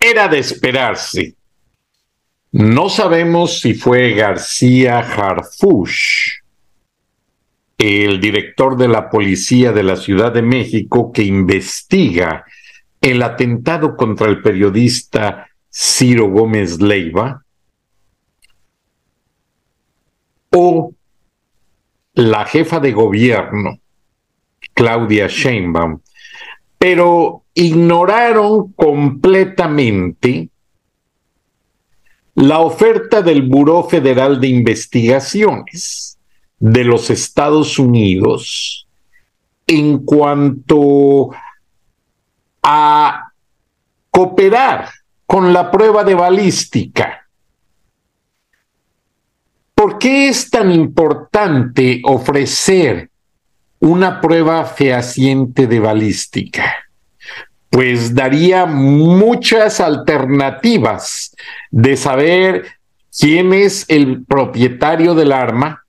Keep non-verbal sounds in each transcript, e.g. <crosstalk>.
era de esperarse. No sabemos si fue García Harfush, el director de la policía de la Ciudad de México que investiga el atentado contra el periodista Ciro Gómez Leiva, o la jefa de gobierno, Claudia Sheinbaum, pero ignoraron completamente la oferta del Buró Federal de Investigaciones de los Estados Unidos en cuanto a cooperar con la prueba de balística. ¿Por qué es tan importante ofrecer una prueba fehaciente de balística? Pues daría muchas alternativas de saber quién es el propietario del arma,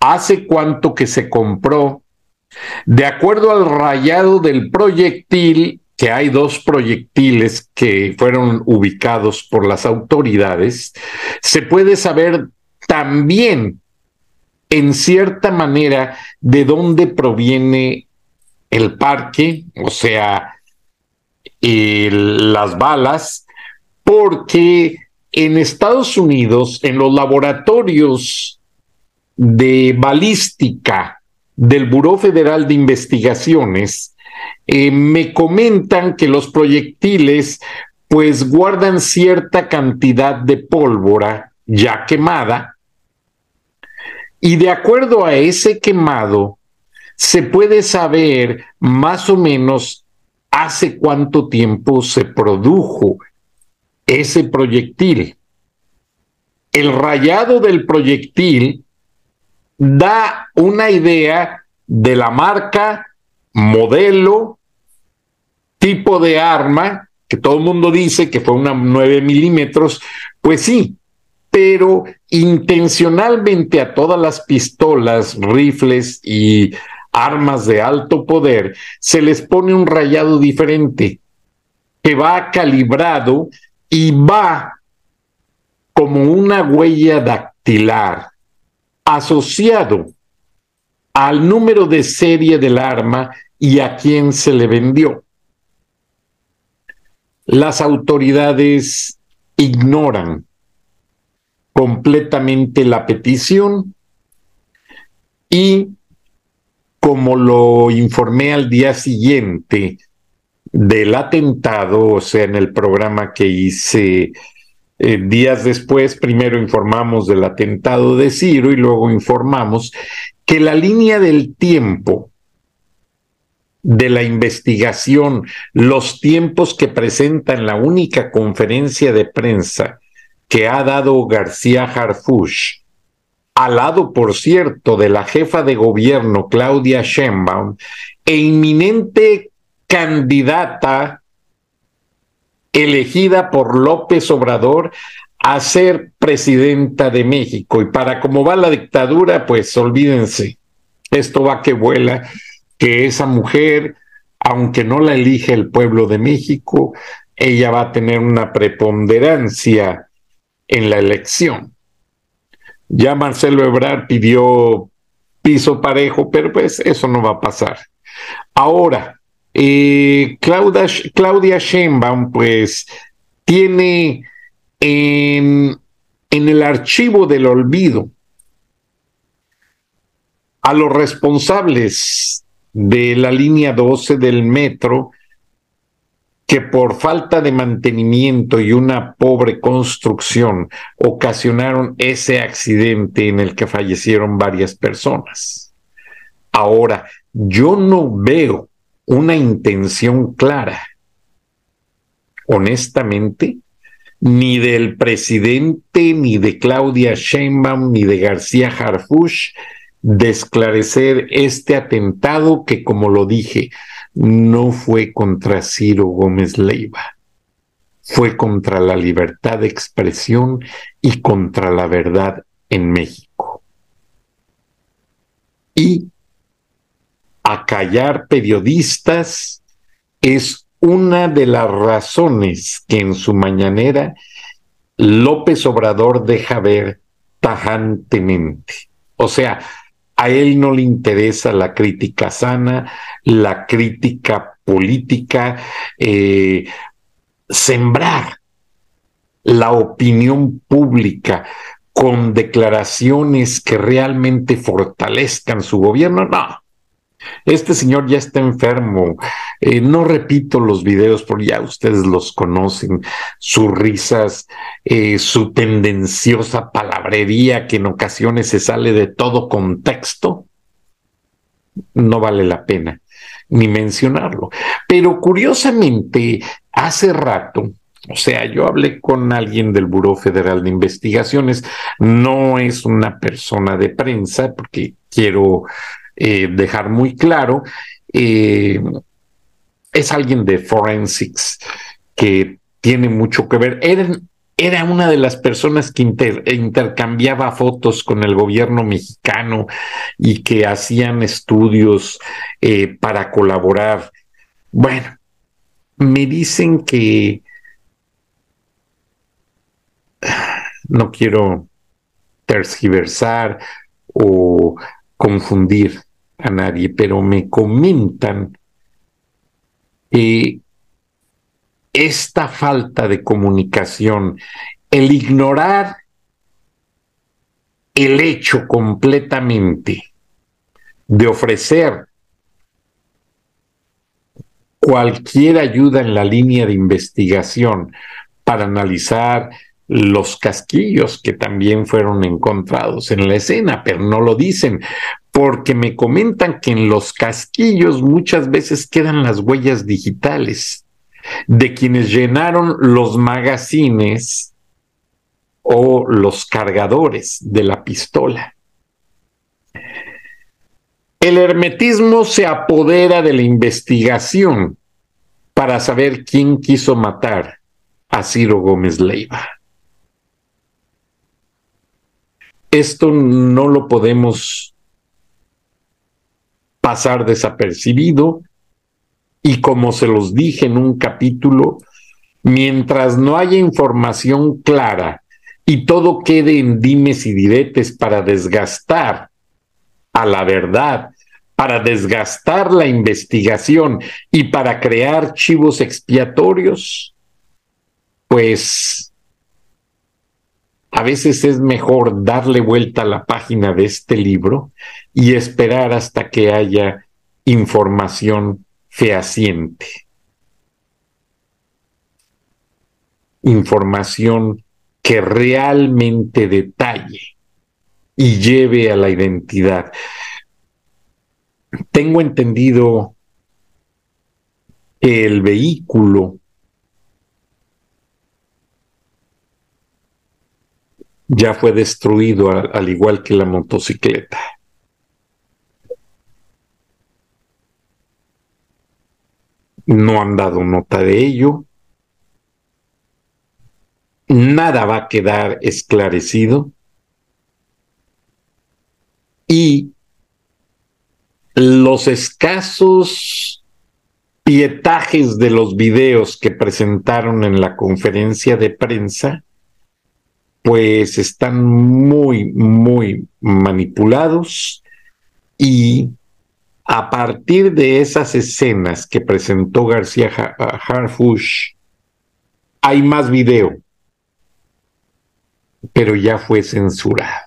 hace cuánto que se compró, de acuerdo al rayado del proyectil, que hay dos proyectiles que fueron ubicados por las autoridades, se puede saber también en cierta manera de dónde proviene el parque, o sea, las balas, porque en Estados Unidos, en los laboratorios de balística del Buró Federal de Investigaciones, eh, me comentan que los proyectiles pues guardan cierta cantidad de pólvora ya quemada y de acuerdo a ese quemado, se puede saber más o menos hace cuánto tiempo se produjo ese proyectil. El rayado del proyectil da una idea de la marca, modelo, tipo de arma, que todo el mundo dice que fue una 9 milímetros, pues sí, pero intencionalmente a todas las pistolas, rifles y armas de alto poder se les pone un rayado diferente que va calibrado y va como una huella dactilar asociado al número de serie del arma y a quién se le vendió. Las autoridades ignoran completamente la petición y como lo informé al día siguiente del atentado, o sea, en el programa que hice eh, días después, primero informamos del atentado de Ciro y luego informamos que la línea del tiempo de la investigación, los tiempos que presenta en la única conferencia de prensa que ha dado García Harfush, al lado, por cierto, de la jefa de gobierno Claudia Sheinbaum e inminente candidata elegida por López Obrador a ser presidenta de México. Y para cómo va la dictadura, pues olvídense, esto va que vuela, que esa mujer, aunque no la elige el pueblo de México, ella va a tener una preponderancia en la elección. Ya Marcelo Ebrard pidió piso parejo, pero pues eso no va a pasar. Ahora, eh, Claudia, Claudia Sheinbaum pues tiene en, en el archivo del olvido a los responsables de la línea 12 del metro que por falta de mantenimiento y una pobre construcción ocasionaron ese accidente en el que fallecieron varias personas. Ahora, yo no veo una intención clara, honestamente, ni del presidente, ni de Claudia Sheinbaum, ni de García Harfush, de esclarecer este atentado que, como lo dije, no fue contra Ciro Gómez Leiva, fue contra la libertad de expresión y contra la verdad en México. Y acallar periodistas es una de las razones que en su mañanera López Obrador deja ver tajantemente. O sea, a él no le interesa la crítica sana, la crítica política, eh, sembrar la opinión pública con declaraciones que realmente fortalezcan su gobierno. No, este señor ya está enfermo. Eh, no repito los videos porque ya ustedes los conocen, sus risas, eh, su tendenciosa palabrería que en ocasiones se sale de todo contexto. No vale la pena ni mencionarlo. Pero curiosamente, hace rato, o sea, yo hablé con alguien del Buró Federal de Investigaciones, no es una persona de prensa, porque quiero eh, dejar muy claro, eh, es alguien de forensics que tiene mucho que ver. Era, era una de las personas que intercambiaba fotos con el gobierno mexicano y que hacían estudios eh, para colaborar. Bueno, me dicen que <sighs> no quiero tergiversar o confundir a nadie, pero me comentan esta falta de comunicación, el ignorar el hecho completamente de ofrecer cualquier ayuda en la línea de investigación para analizar los casquillos que también fueron encontrados en la escena, pero no lo dicen, porque me comentan que en los casquillos muchas veces quedan las huellas digitales de quienes llenaron los magazines o los cargadores de la pistola. El hermetismo se apodera de la investigación para saber quién quiso matar a Ciro Gómez Leiva. Esto no lo podemos pasar desapercibido. Y como se los dije en un capítulo, mientras no haya información clara y todo quede en dimes y diretes para desgastar a la verdad, para desgastar la investigación y para crear chivos expiatorios, pues a veces es mejor darle vuelta a la página de este libro y esperar hasta que haya información fehaciente. Información que realmente detalle y lleve a la identidad. Tengo entendido que el vehículo ya fue destruido al, igual que la motocicleta. No han dado nota de ello. Nada va a quedar esclarecido. Y los escasos pietajes de los videos que presentaron en la conferencia de prensa pues están muy, muy manipulados y a partir de esas escenas que presentó García Harfush, hay más video pero ya fue censurado.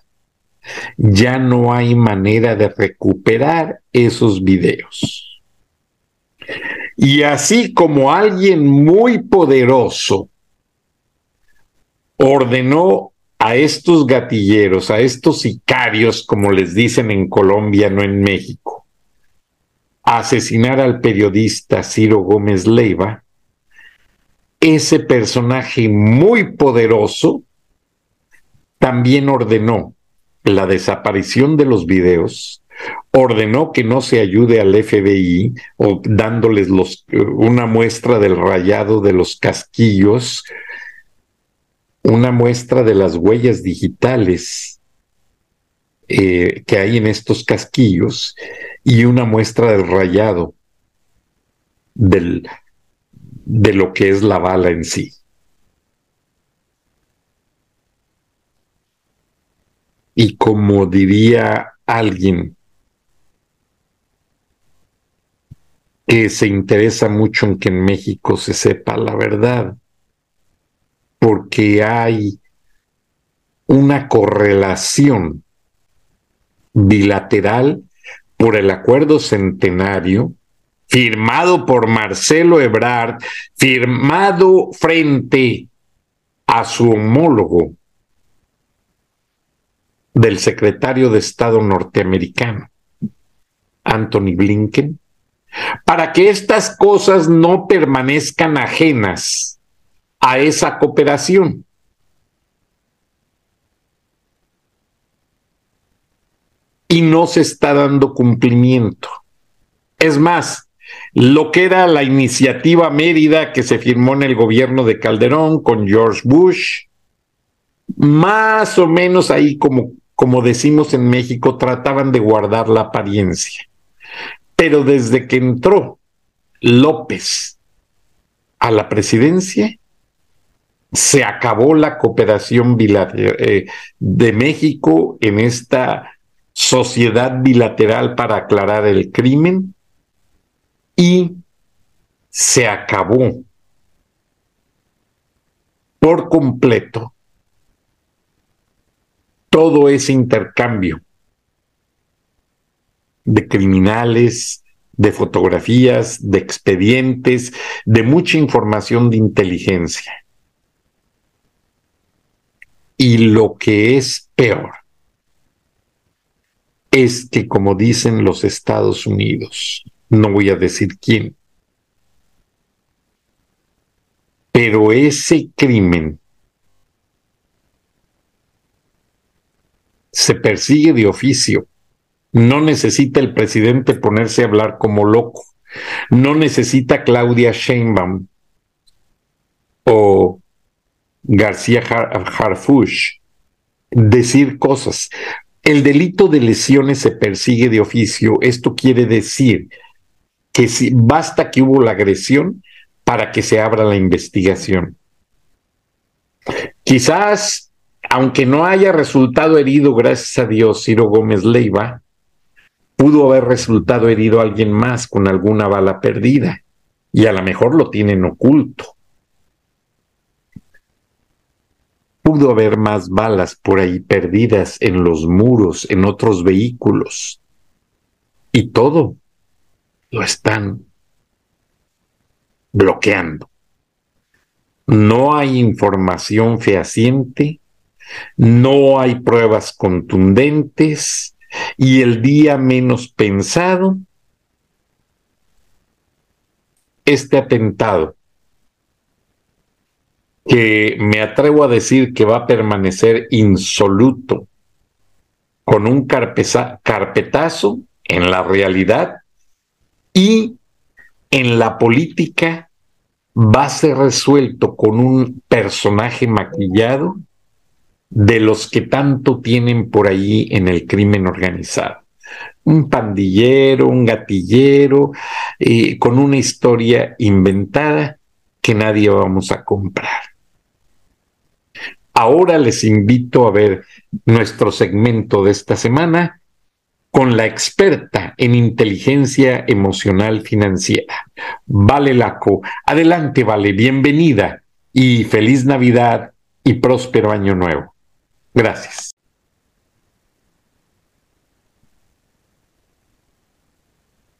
Ya no hay manera de recuperar esos videos. Y así como alguien muy poderoso ordenó a estos gatilleros, a estos sicarios, como les dicen en Colombia, no en México, a asesinar al periodista Ciro Gómez Leiva, ese personaje muy poderoso también ordenó la desaparición de los videos, ordenó que no se ayude al FBI o dándoles una muestra del rayado de los casquillos, una muestra de las huellas digitales eh, que hay en estos casquillos y una muestra del rayado del, de lo que es la bala en sí. Y como diría alguien que se interesa mucho en que en México se sepa la verdad, porque hay una correlación bilateral por el acuerdo centenario firmado por Marcelo Ebrard, firmado frente a su homólogo del secretario de Estado norteamericano, Anthony Blinken, para que estas cosas no permanezcan ajenas a esa cooperación. Y no se está dando cumplimiento. Es más, lo que era la iniciativa Mérida que se firmó en el gobierno de Calderón con George Bush, más o menos ahí como, como decimos en México, trataban de guardar la apariencia. Pero desde que entró López a la presidencia, se acabó la cooperación bilateral eh, de México en esta sociedad bilateral para aclarar el crimen y se acabó por completo todo ese intercambio de criminales, de fotografías, de expedientes, de mucha información de inteligencia. Y lo que es peor es que, como dicen los Estados Unidos, no voy a decir quién, pero ese crimen se persigue de oficio. No necesita el presidente ponerse a hablar como loco. No necesita Claudia Sheinbaum o García Harfush decir cosas. El delito de lesiones se persigue de oficio. Esto quiere decir que si, basta que hubo la agresión para que se abra la investigación. Quizás, aunque no haya resultado herido, gracias a Dios, Ciro Gómez Leiva, pudo haber resultado herido alguien más con alguna bala perdida y a lo mejor lo tienen oculto. Pudo haber más balas por ahí perdidas en los muros, en otros vehículos. Y todo lo están bloqueando. No hay información fehaciente, no hay pruebas contundentes y el día menos pensado, este atentado, que me atrevo a decir que va a permanecer insoluto, con un carpetazo en la realidad, y en la política va a ser resuelto con un personaje maquillado de los que tanto tienen por ahí en el crimen organizado. Un pandillero, un gatillero, eh, con una historia inventada que nadie vamos a comprar. Ahora les invito a ver nuestro segmento de esta semana con la experta en inteligencia emocional financiera, Vale Laco. Adelante, Vale, bienvenida y feliz Navidad y próspero año nuevo. Gracias.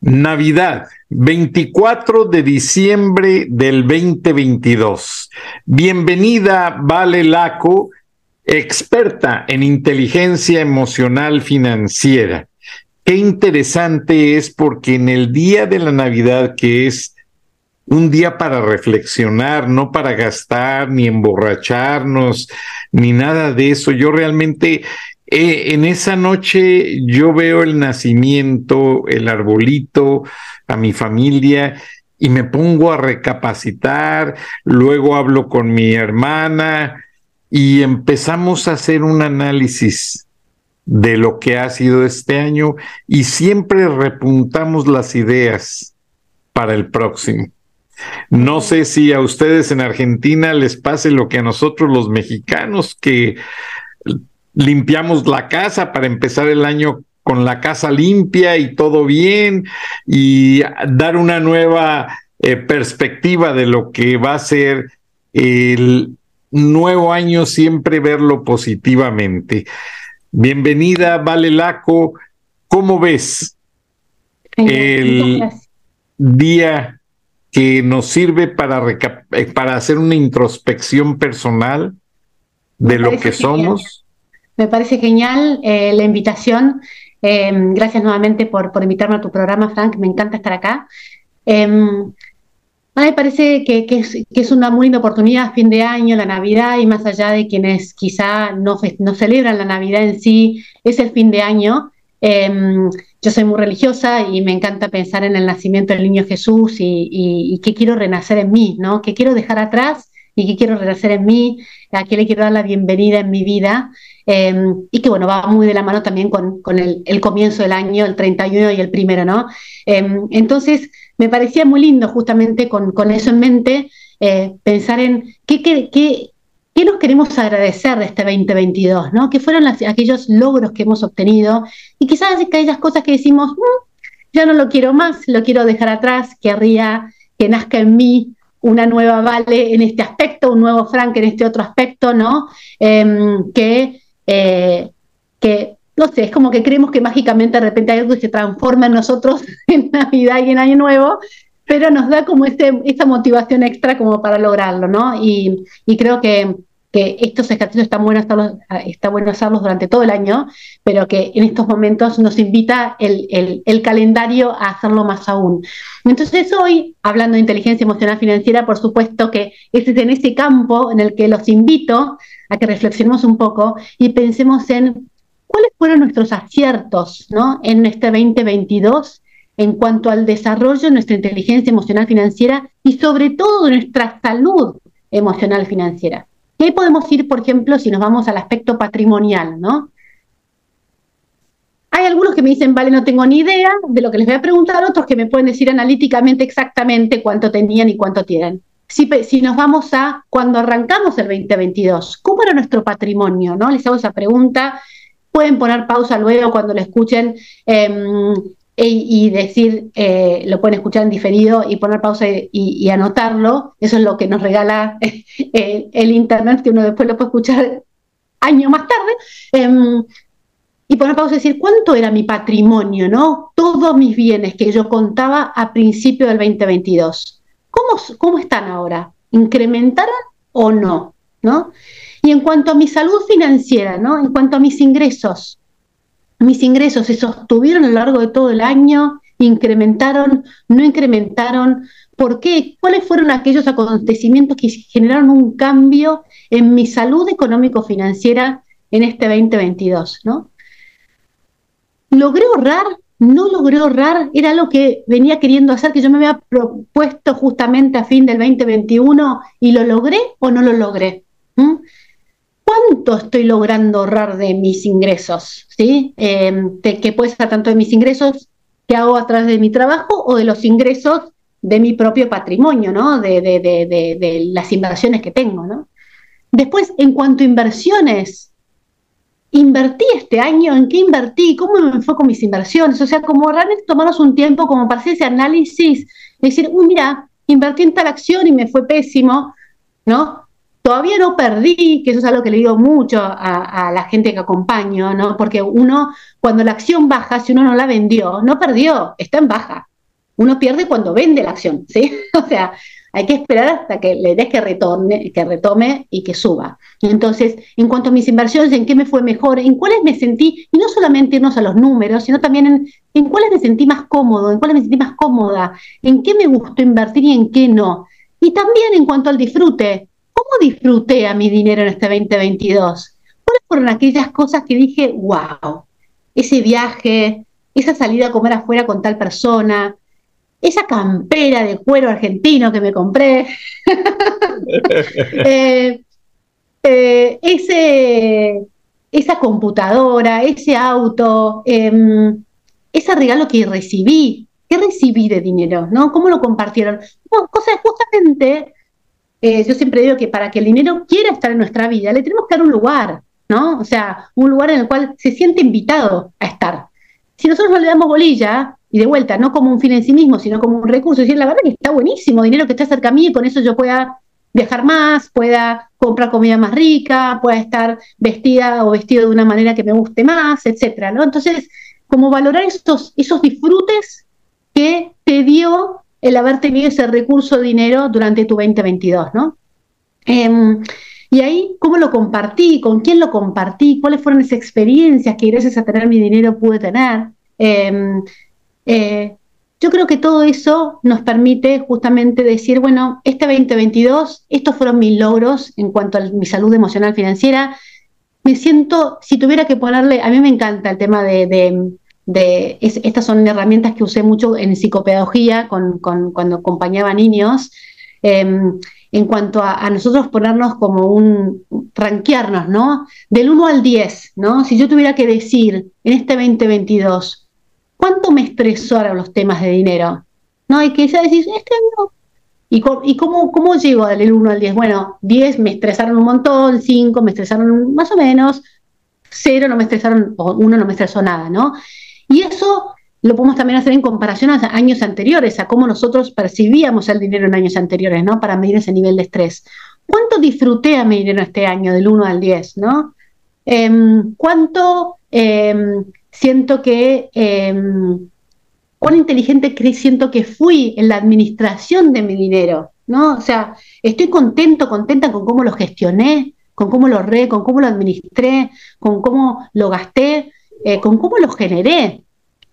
Navidad, 24 de diciembre del 2022. Bienvenida, Vale Laco, experta en inteligencia emocional financiera. Qué interesante es porque en el día de la Navidad, que es un día para reflexionar, no para gastar, ni emborracharnos, ni nada de eso, yo realmente eh, en esa noche yo veo el nacimiento, el arbolito, a mi familia y me pongo a recapacitar, luego hablo con mi hermana y empezamos a hacer un análisis de lo que ha sido este año y siempre repuntamos las ideas para el próximo. No sé si a ustedes en Argentina les pase lo que a nosotros los mexicanos, que limpiamos la casa para empezar el año con la casa limpia y todo bien y dar una nueva eh, perspectiva de lo que va a ser el nuevo año, siempre verlo positivamente. Bienvenida, Vale Laco. ¿Cómo ves el día que nos sirve para, eh, para hacer una introspección personal de lo que somos? Me parece genial eh, la invitación. Eh, gracias nuevamente por, invitarme a tu programa, Frank. Me encanta estar acá. Eh, me parece que, es, una muy linda oportunidad, fin de año, la Navidad, y más allá de quienes quizá no, celebran la Navidad en sí, es el fin de año. yo soy muy religiosa y me encanta pensar en el nacimiento del niño Jesús y, que quiero renacer en mí, ¿no? Que quiero dejar atrás y que quiero renacer en mí, a que le quiero dar la bienvenida en mi vida. Em, y que bueno, va muy de la mano también con, el, comienzo del año, el 31 y el primero, ¿no? Em, entonces, me parecía muy lindo justamente con, eso en mente, eh, pensar en qué, qué, qué, nos queremos agradecer de este 2022, ¿no? ¿Qué fueron aquellos logros que hemos obtenido? Y quizás aquellas cosas que decimos, mm, ya no lo quiero más, lo quiero dejar atrás, querría que nazca en mí una nueva Vale en este aspecto, un nuevo Frank en este otro aspecto, ¿no? Em, que eh, que, no sé, es como que creemos que mágicamente de repente hay algo que se transforma en nosotros <laughs> en Navidad y en Año Nuevo, pero nos da como este, esta motivación extra como para lograrlo, ¿no? Y, creo que, que, estos ejercicios están buenos hacerlos, está bueno hacerlos durante todo el año, pero que en estos momentos nos invita el, el, el calendario a hacerlo más aún. Entonces hoy, hablando de inteligencia emocional financiera, por supuesto que es en ese campo en el que los invito a que reflexionemos un poco y pensemos en cuáles fueron nuestros aciertos ¿no? en este 2022 en cuanto al desarrollo de nuestra inteligencia emocional financiera y sobre todo de nuestra salud emocional financiera. Ahí podemos ir, por ejemplo, si nos vamos al aspecto patrimonial, ¿no? Hay algunos que me dicen, vale, no tengo ni idea de lo que les voy a preguntar, otros que me pueden decir analíticamente exactamente cuánto tenían y cuánto tienen. Si, nos vamos a cuando arrancamos el 2022, ¿cómo era nuestro patrimonio? ¿no? Les hago esa pregunta. Pueden poner pausa luego cuando lo escuchen em, e, y, decir, eh, lo pueden escuchar en diferido y poner pausa y, anotarlo. Eso es lo que nos regala <laughs> el, Internet, que uno después lo puede escuchar años más tarde. Em, y poner pausa y decir, ¿cuánto era mi patrimonio? ¿no? Todos mis bienes que yo contaba a principio del 2022 ¿Cómo, están ahora? ¿Incrementaron o no? ¿no? Y en cuanto a mi salud financiera, ¿no? En cuanto a mis ingresos, mis ingresos se sostuvieron a lo largo de todo el año, incrementaron, no incrementaron, ¿por qué? ¿Cuáles fueron aquellos acontecimientos que generaron un cambio en mi salud económico-financiera en este 2022, ¿no? ¿Logré ahorrar? No logré ahorrar, era lo que venía queriendo hacer, que yo me había propuesto justamente a fin del 2021 y lo logré o no lo logré. ¿Mm? ¿Cuánto estoy logrando ahorrar de mis ingresos? ¿Sí? Em, que puede ser tanto de mis ingresos que hago a través de mi trabajo o de los ingresos de mi propio patrimonio, ¿no? De, de, de, las inversiones que tengo, ¿no? Después, en cuanto a inversiones, invertí este año, en qué invertí, cómo me enfoco mis inversiones, o sea, como realmente tomarnos un tiempo como para hacer ese análisis, decir, uy, mira, invertí en tal acción y me fue pésimo, ¿no? Todavía no perdí, que eso es algo que le digo mucho a, a, la gente que acompaño, ¿no? Porque uno, cuando la acción baja, si uno no la vendió, no perdió, está en baja. Uno pierde cuando vende la acción, ¿sí? <laughs> O sea, hay que esperar hasta que le des que retorne, que retome y que suba. entonces, en cuanto a mis inversiones, en qué me fue mejor, en cuáles me sentí, y no solamente irnos a los números, sino también en, en cuáles me sentí más cómodo, en cuáles me sentí más cómoda, en qué me gustó invertir y en qué no. Y también en cuanto al disfrute, ¿cómo disfruté a mi dinero en este 2022? ¿Cuáles fueron aquellas cosas que dije, wow, ese viaje, esa salida a comer afuera con tal persona, esa campera de cuero argentino que me compré, <laughs> eh, eh, ese, esa computadora, ese auto, em, ese regalo que recibí, ¿qué recibí de dinero? ¿no? ¿Cómo lo compartieron? cosas justamente, eh, yo siempre digo que para que el dinero quiera estar en nuestra vida, le tenemos que dar un lugar, ¿no? O sea, un lugar en el cual se siente invitado a estar. Si nosotros no le damos bolilla, y de vuelta, no como un fin en sí mismo, sino como un recurso. Es decir, la verdad que está buenísimo, dinero que está cerca a mí y con eso yo pueda viajar más, pueda comprar comida más rica, pueda estar vestida o vestido de una manera que me guste más, etcétera, ¿no? Entonces, como valorar esos, esos disfrutes que te dio el haber tenido ese recurso de dinero durante tu 2022, ¿no? Em, y ahí, ¿cómo lo compartí? ¿Con quién lo compartí? ¿Cuáles fueron esas experiencias que gracias a tener mi dinero pude tener? Eh, eh, yo creo que todo eso nos permite justamente decir, bueno, este 2022, estos fueron mis logros en cuanto a mi salud emocional financiera. Me siento, si tuviera que ponerle, a mí me encanta el tema de, estas son herramientas que usé mucho en psicopedagogía cuando acompañaba niños. Em, en cuanto a, nosotros ponernos como un, ranquearnos, ¿no? Del 1 al 10, ¿no? Si yo tuviera que decir en este 2022, ¿Cuánto me estresaron los temas de dinero? ¿No? Y que ya decís, este año. ¿Y, cómo, cómo llego del 1 al 10? Bueno, 10 me estresaron un montón, 5 me estresaron más o menos, 0 no me estresaron, o 1 no me estresó nada, ¿no? Y eso lo podemos también hacer en comparación a años anteriores, a cómo nosotros percibíamos el dinero en años anteriores, ¿no? Para medir ese nivel de estrés. ¿Cuánto disfruté a mi dinero este año, del 1 al 10, ¿no? Em, ¿Cuánto eh, siento que, em, cuán inteligente siento que fui en la administración de mi dinero, ¿no? O sea, estoy contento, contenta con cómo lo gestioné, con cómo lo re, con cómo lo administré, con cómo lo gasté, eh, con cómo lo generé.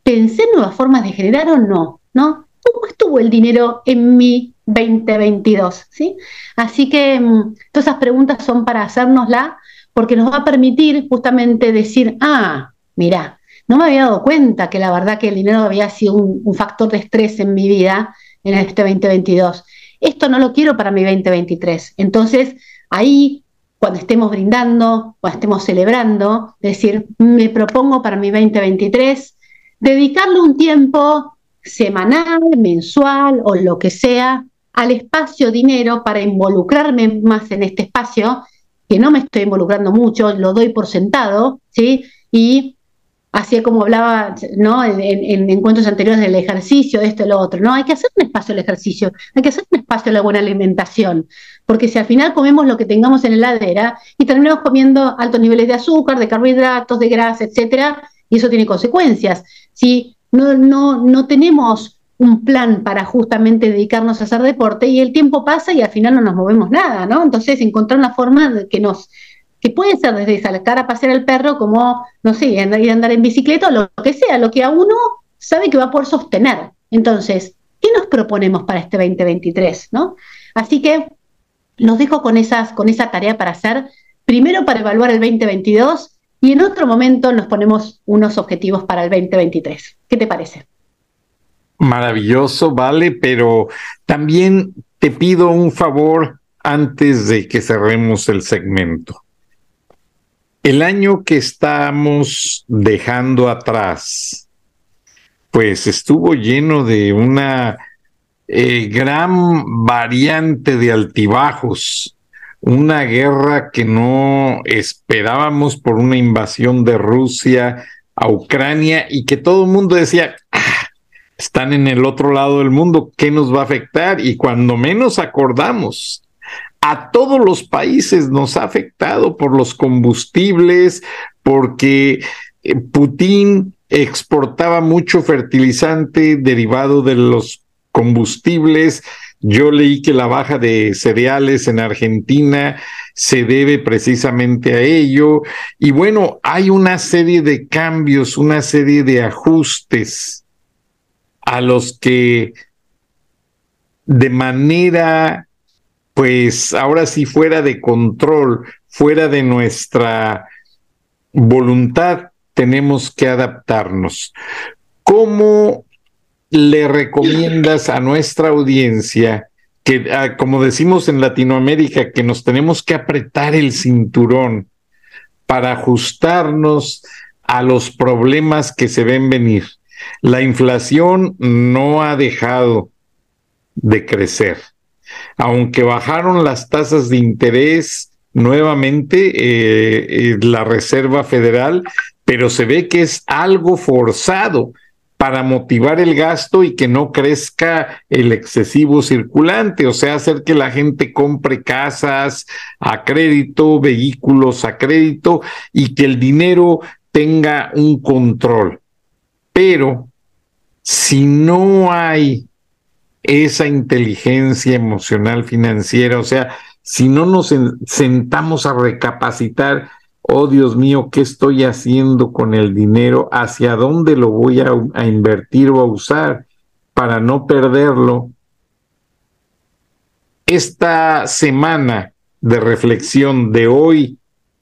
¿Pensé en nuevas formas de generar o no? ¿No? ¿Cómo estuvo el dinero en mi 2022? ¿sí? Así que em, todas esas preguntas son para hacérnosla porque nos va a permitir justamente decir, ah, mira, no me había dado cuenta que la verdad que el dinero había sido un, factor de estrés en mi vida en este 2022. Esto no lo quiero para mi 2023. Entonces, ahí, cuando estemos brindando, cuando estemos celebrando, decir, me propongo para mi 2023 dedicarle un tiempo semanal, mensual o lo que sea al espacio dinero para involucrarme más en este espacio, que no me estoy involucrando mucho, lo doy por sentado, ¿sí? Y así como hablaba ¿no? En, encuentros anteriores del ejercicio, esto lo otro. No, hay que hacer un espacio al ejercicio, hay que hacer un espacio a la buena alimentación, porque si al final comemos lo que tengamos en la heladera y terminamos comiendo altos niveles de azúcar, de carbohidratos, de grasa, etcétera, y eso tiene consecuencias. Si no, no, no tenemos un plan para justamente dedicarnos a hacer deporte y el tiempo pasa y al final no nos movemos nada, ¿no? Entonces encontrar una forma que nos que puede ser desde sacar a pasear al perro como, no sé, ir a andar en bicicleta lo que sea, lo que a uno sabe que va a poder sostener. Entonces, ¿qué nos proponemos para este 2023? ¿no? Así que los dejo con, esas, con esa tarea para hacer, primero para evaluar el 2022 y en otro momento nos ponemos unos objetivos para el 2023. ¿Qué te parece? Maravilloso, vale, pero también te pido un favor antes de que cerremos el segmento. El año que estamos dejando atrás, pues estuvo lleno de una eh, gran variante de altibajos, una guerra que no esperábamos por una invasión de Rusia a Ucrania y que todo el mundo decía, ah, están en el otro lado del mundo, ¿qué nos va a afectar? Y cuando menos acordamos, a todos los países nos ha afectado por los combustibles, porque eh, Putin exportaba mucho fertilizante derivado de los combustibles. Yo leí que la baja de cereales en Argentina se debe precisamente a ello. Y bueno, hay una serie de cambios, una serie de ajustes a los que de manera, pues ahora sí fuera de control, fuera de nuestra voluntad, tenemos que adaptarnos. ¿Cómo le recomiendas a nuestra audiencia que, ah, como decimos en Latinoamérica, que nos tenemos que apretar el cinturón para ajustarnos a los problemas que se ven venir? La inflación no ha dejado de crecer. Aunque bajaron las tasas de interés nuevamente eh, eh, la Reserva Federal, pero se ve que es algo forzado para motivar el gasto y que no crezca el excesivo circulante, o sea, hacer que la gente compre casas a crédito, vehículos a crédito y que el dinero tenga un control. Pero si no hay esa inteligencia emocional financiera, o sea, si no nos sentamos a recapacitar, oh Dios mío, ¿qué estoy haciendo con el dinero? ¿Hacia dónde lo voy a, invertir o a usar para no perderlo? Esta semana de reflexión de hoy,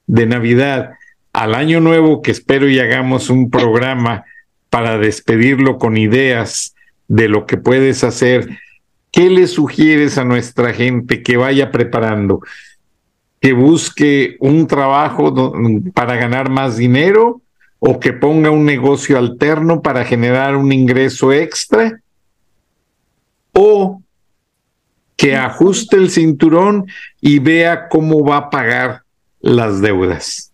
de Navidad, al año nuevo, que espero y hagamos un programa para despedirlo con ideas de lo que puedes hacer, ¿qué le sugieres a nuestra gente que vaya preparando? ¿Que busque un trabajo para ganar más dinero o que ponga un negocio alterno para generar un ingreso extra? ¿O que ajuste el cinturón y vea cómo va a pagar las deudas?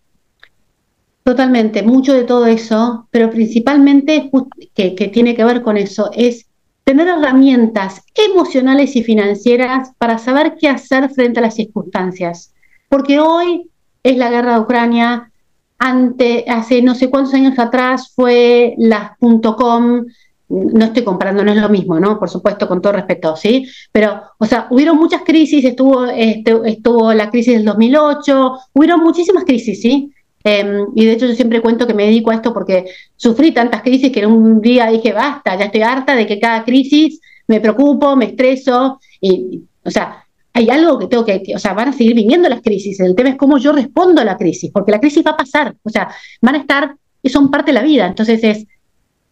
Totalmente, mucho de todo eso, pero principalmente que, tiene que ver con eso, es tener herramientas emocionales y financieras para saber qué hacer frente a las circunstancias. Porque hoy es la guerra de Ucrania, ante, hace no sé cuántos años atrás fue las .com, no estoy comparando, no es lo mismo, ¿no? Por supuesto, con todo respeto, ¿sí? Pero, o sea, hubieron muchas crisis, estuvo, este, estuvo la crisis del 2008, hubieron muchísimas crisis, ¿sí? Em, y de hecho yo siempre cuento que me dedico a esto porque sufrí tantas crisis que en un día dije, basta, ya estoy harta de que cada crisis me preocupo, me estreso, y, o sea, hay algo que tengo que, o sea, van a seguir viniendo las crisis, el tema es cómo yo respondo a la crisis, porque la crisis va a pasar, o sea, van a estar y son parte de la vida, entonces es,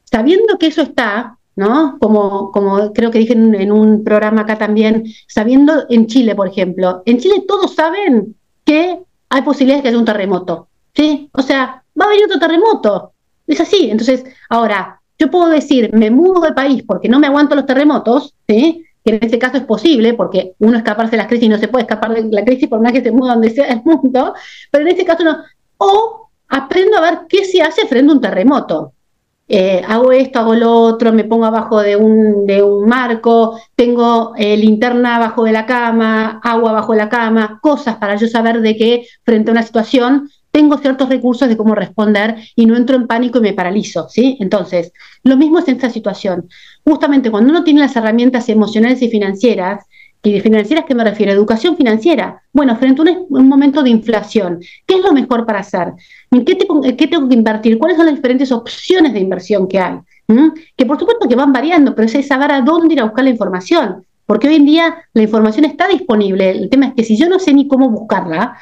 sabiendo que eso está, ¿no? Como, como creo que dije en, en un programa acá también, sabiendo en Chile, por ejemplo, en Chile todos saben que hay posibilidades de que haya un terremoto, ¿sí? O sea, va a venir otro terremoto. Es así. Entonces, ahora, yo puedo decir, me mudo de país porque no me aguanto los terremotos, ¿sí? que en este caso es posible, porque uno escaparse de la crisis no se puede escapar de la crisis por más que se muda donde sea el mundo, pero en este caso no. O aprendo a ver qué se hace frente a un terremoto. Eh, hago esto, hago lo otro, me pongo abajo de un, de un marco, tengo eh, linterna abajo de la cama, agua abajo de la cama, cosas para yo saber de qué frente a una situación tengo ciertos recursos de cómo responder y no entro en pánico y me paralizo, ¿sí? Entonces, lo mismo es en esta situación. Justamente cuando uno tiene las herramientas emocionales y financieras, y financieras que me refiero, educación financiera. Bueno, frente a un, momento de inflación, ¿qué es lo mejor para hacer? ¿En qué, tengo que invertir? ¿Cuáles son las diferentes opciones de inversión que hay? ¿Mm? Que por supuesto que van variando, pero es saber a dónde ir a buscar la información. Porque hoy en día la información está disponible. El tema es que si yo no sé ni cómo buscarla,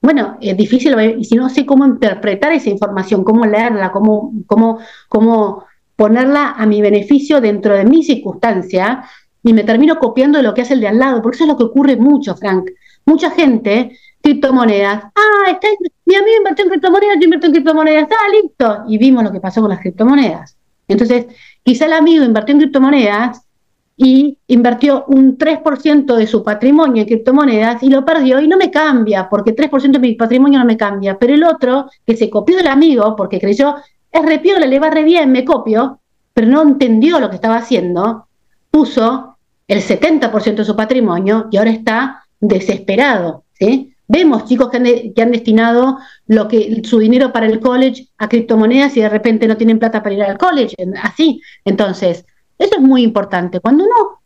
bueno, es difícil, y si no sé cómo interpretar esa información, cómo leerla, cómo, cómo, cómo ponerla a mi beneficio dentro de mi circunstancia, y me termino copiando de lo que hace el de al lado, porque eso es lo que ocurre mucho, Frank. Mucha gente, criptomonedas, ah, está, mi amigo invirtió en criptomonedas, yo invertí en criptomonedas, ah, listo, y vimos lo que pasó con las criptomonedas. Entonces, quizá el amigo invirtió en criptomonedas y invirtió un 3% de su patrimonio en criptomonedas y lo perdió y no me cambia, porque 3% de mi patrimonio no me cambia. Pero el otro, que se copió del amigo porque creyó, es repiola, le va re bien, me copio, pero no entendió lo que estaba haciendo, puso el 70% de su patrimonio y ahora está desesperado. Vemos chicos que han, que han, destinado lo que, su dinero para el college a criptomonedas y de repente no tienen plata para ir al college, así. Entonces, eso es muy importante. Cuando uno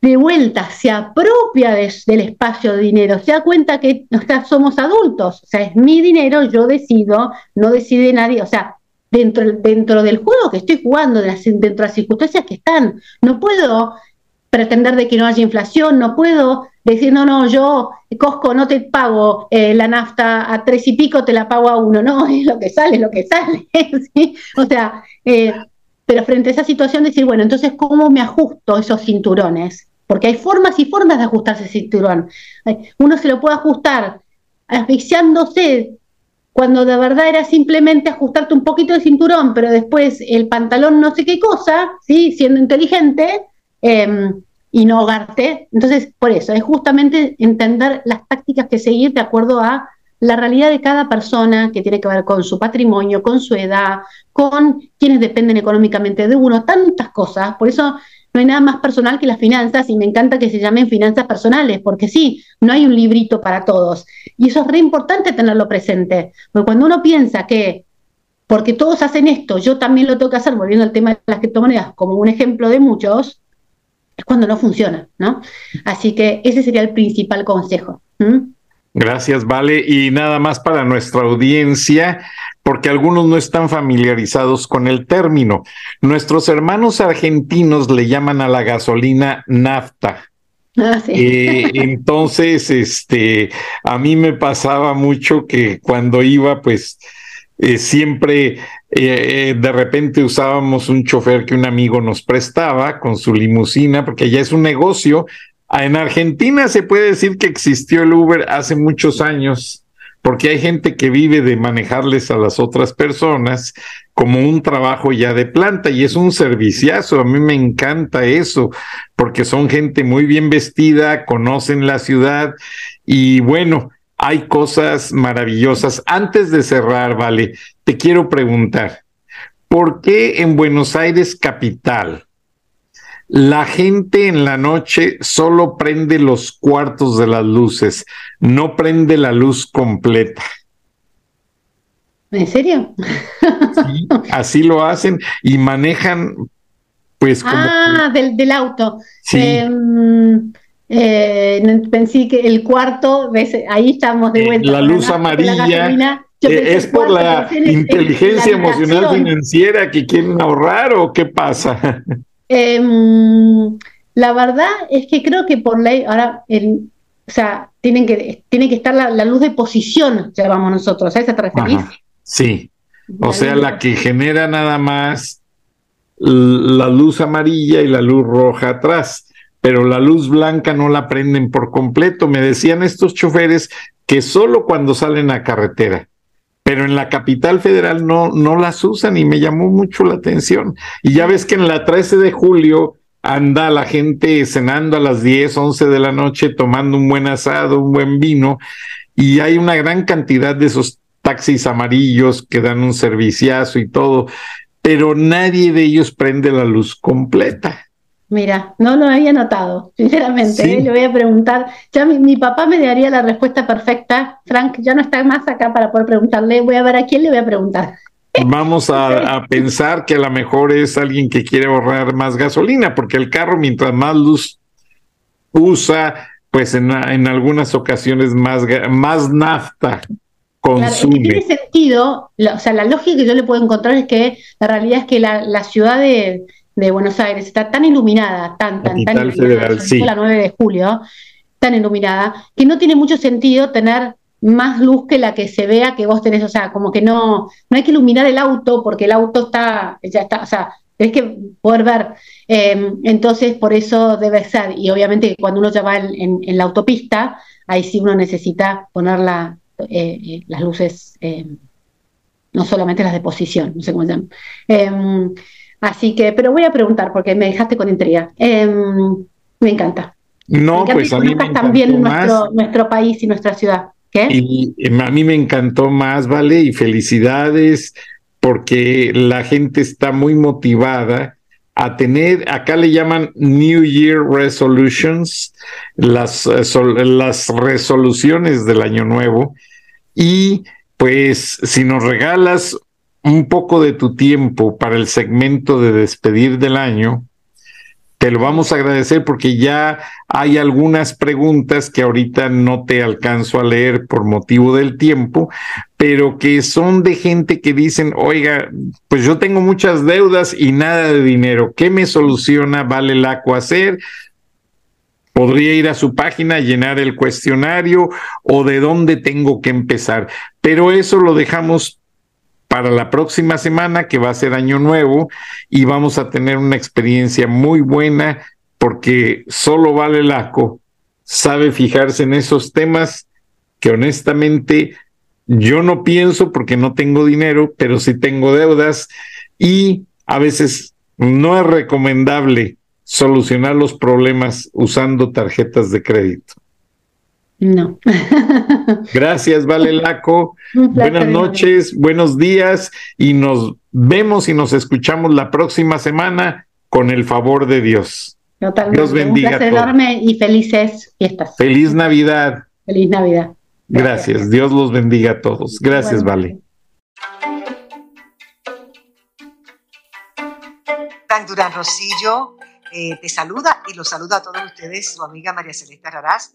de vuelta se apropia del espacio de dinero, se da cuenta que somos adultos, o sea, es mi dinero, yo decido, no decide nadie, o sea, dentro, dentro del juego que estoy jugando, dentro de las circunstancias que están, no puedo pretender de que no haya inflación, no puedo decir, no, no, yo, Costco, no te pago eh, la nafta a tres y pico, te la pago a uno, no, <laughs> es lo que sale, es lo que sale. <laughs> O sea, eh, pero frente a esa situación decir, bueno, entonces, ¿cómo me ajusto esos cinturones? porque hay formas y formas de ajustarse el cinturón. Uno se lo puede ajustar asfixiándose cuando de verdad era simplemente ajustarte un poquito el cinturón, pero después el pantalón no sé qué cosa, ¿sí? siendo inteligente em, y no ahogarte. Entonces, por eso, es justamente entender las tácticas que seguir de acuerdo a la realidad de cada persona, que tiene que ver con su patrimonio, con su edad, con quienes dependen económicamente de uno, tantas cosas. Por eso no hay nada más personal que las finanzas y me encanta que se llamen finanzas personales, porque sí, no hay un librito para todos. Y eso es re importante tenerlo presente, porque cuando uno piensa que porque todos hacen esto, yo también lo tengo que hacer, volviendo al tema de las criptomonedas como un ejemplo de muchos, es cuando no funciona, ¿no? Así que ese sería el principal consejo. Gracias, Vale. Y nada más para nuestra audiencia, porque algunos no están familiarizados con el término. Nuestros hermanos argentinos le llaman a la gasolina nafta. Ah, eh, entonces, este, a mí me pasaba mucho que cuando iba, pues, eh, siempre eh, de repente usábamos un chofer que un amigo nos prestaba con su limusina, porque ya es un negocio en Argentina se puede decir que existió el Uber hace muchos años, porque hay gente que vive de manejarles a las otras personas como un trabajo ya de planta y es un serviciazo. A mí me encanta eso, porque son gente muy bien vestida, conocen la ciudad y bueno, hay cosas maravillosas. Antes de cerrar, vale, te quiero preguntar, ¿por qué en Buenos Aires capital? La gente en la noche solo prende los cuartos de las luces, no prende la luz completa. ¿En serio? Sí, así lo hacen y manejan, pues. Como ah, del, auto. Sí. Em, eh, pensé que el cuarto, ahí estamos de eh, vuelta. la luz amarilla. Eh, ¿Es por la inteligencia emocional financiera que quieren ahorrar o qué pasa? <laughs> Em, la verdad es que creo que por ley, ahora, el, o sea, tienen que, tiene que estar la, luz de posición, llamamos nosotros, ¿a esa te referís? Sí, o sea, la que genera nada más la luz amarilla y la luz roja atrás, pero la luz blanca no la prenden por completo. Me decían estos choferes que solo cuando salen a carretera pero en la capital federal no, no las usan y me llamó mucho la atención. Y ya ves que en la 13 de julio anda la gente cenando a las 10, 11 de la noche, tomando un buen asado, un buen vino, y hay una gran cantidad de esos taxis amarillos que dan un serviciazo y todo, pero nadie de ellos prende la luz completa. Mira, no lo había notado, sinceramente. ¿eh? Le voy a preguntar. Ya mi, papá me daría la respuesta perfecta. Frank ya no está más acá para poder preguntarle. Voy a ver a quién le voy a preguntar. Vamos a, pensar que a lo mejor es alguien que quiere ahorrar más gasolina, porque el carro, mientras más luz usa, pues en, algunas ocasiones más, más nafta consume. tiene sentido, o sea, la lógica que yo le puedo encontrar es que la realidad es que la, la ciudad de de Buenos Aires está tan iluminada, tan, tan, tan iluminada, la 9 de julio, tan iluminada, que no tiene mucho sentido tener más luz que la que se vea que vos tenés, o sea, como que no, no hay que iluminar el auto porque el auto está, ya está, o sea, tenés que poder ver. Em, entonces, por eso debe ser, y obviamente cuando uno ya va en, la autopista, ahí sí uno necesita poner la, eh, eh, las luces, em, no solamente las de posición, no sé cómo se llaman. Así que, pero voy a preguntar porque me dejaste con intriga. Em, me encanta. No, pues a mí me también nuestro, nuestro país y nuestra ciudad. ¿Qué? Y em, a mí me encantó más, ¿vale? Y felicidades porque la gente está muy motivada a tener, acá le llaman New Year Resolutions, las, eh, las resoluciones del año nuevo. Y pues si nos regalas un poco de tu tiempo para el segmento de despedir del año, te lo vamos a agradecer porque ya hay algunas preguntas que ahorita no te alcanzo a leer por motivo del tiempo, pero que son de gente que dicen, oiga, pues yo tengo muchas deudas y nada de dinero, ¿qué me soluciona? ¿Vale el aco hacer? Podría ir a su página, llenar el cuestionario o de dónde tengo que empezar. Pero eso lo dejamos para la próxima semana, que va a ser año nuevo, y vamos a tener una experiencia muy buena porque solo Vale Laco sabe fijarse en esos temas que honestamente yo no pienso porque no tengo dinero, pero sí tengo deudas y a veces no es recomendable solucionar los problemas usando tarjetas de crédito. No. <laughs> Gracias, Vale Laco. Buenas noches, buenos días y nos vemos y nos escuchamos la próxima semana con el favor de Dios. Dios bendiga. Un placer enorme y felices fiestas. Feliz Navidad. Feliz Navidad. Gracias. Dios los bendiga a todos. Gracias, Vale. Durán Rosillo eh, te saluda y los saluda a todos ustedes, su amiga María Celeste Raraz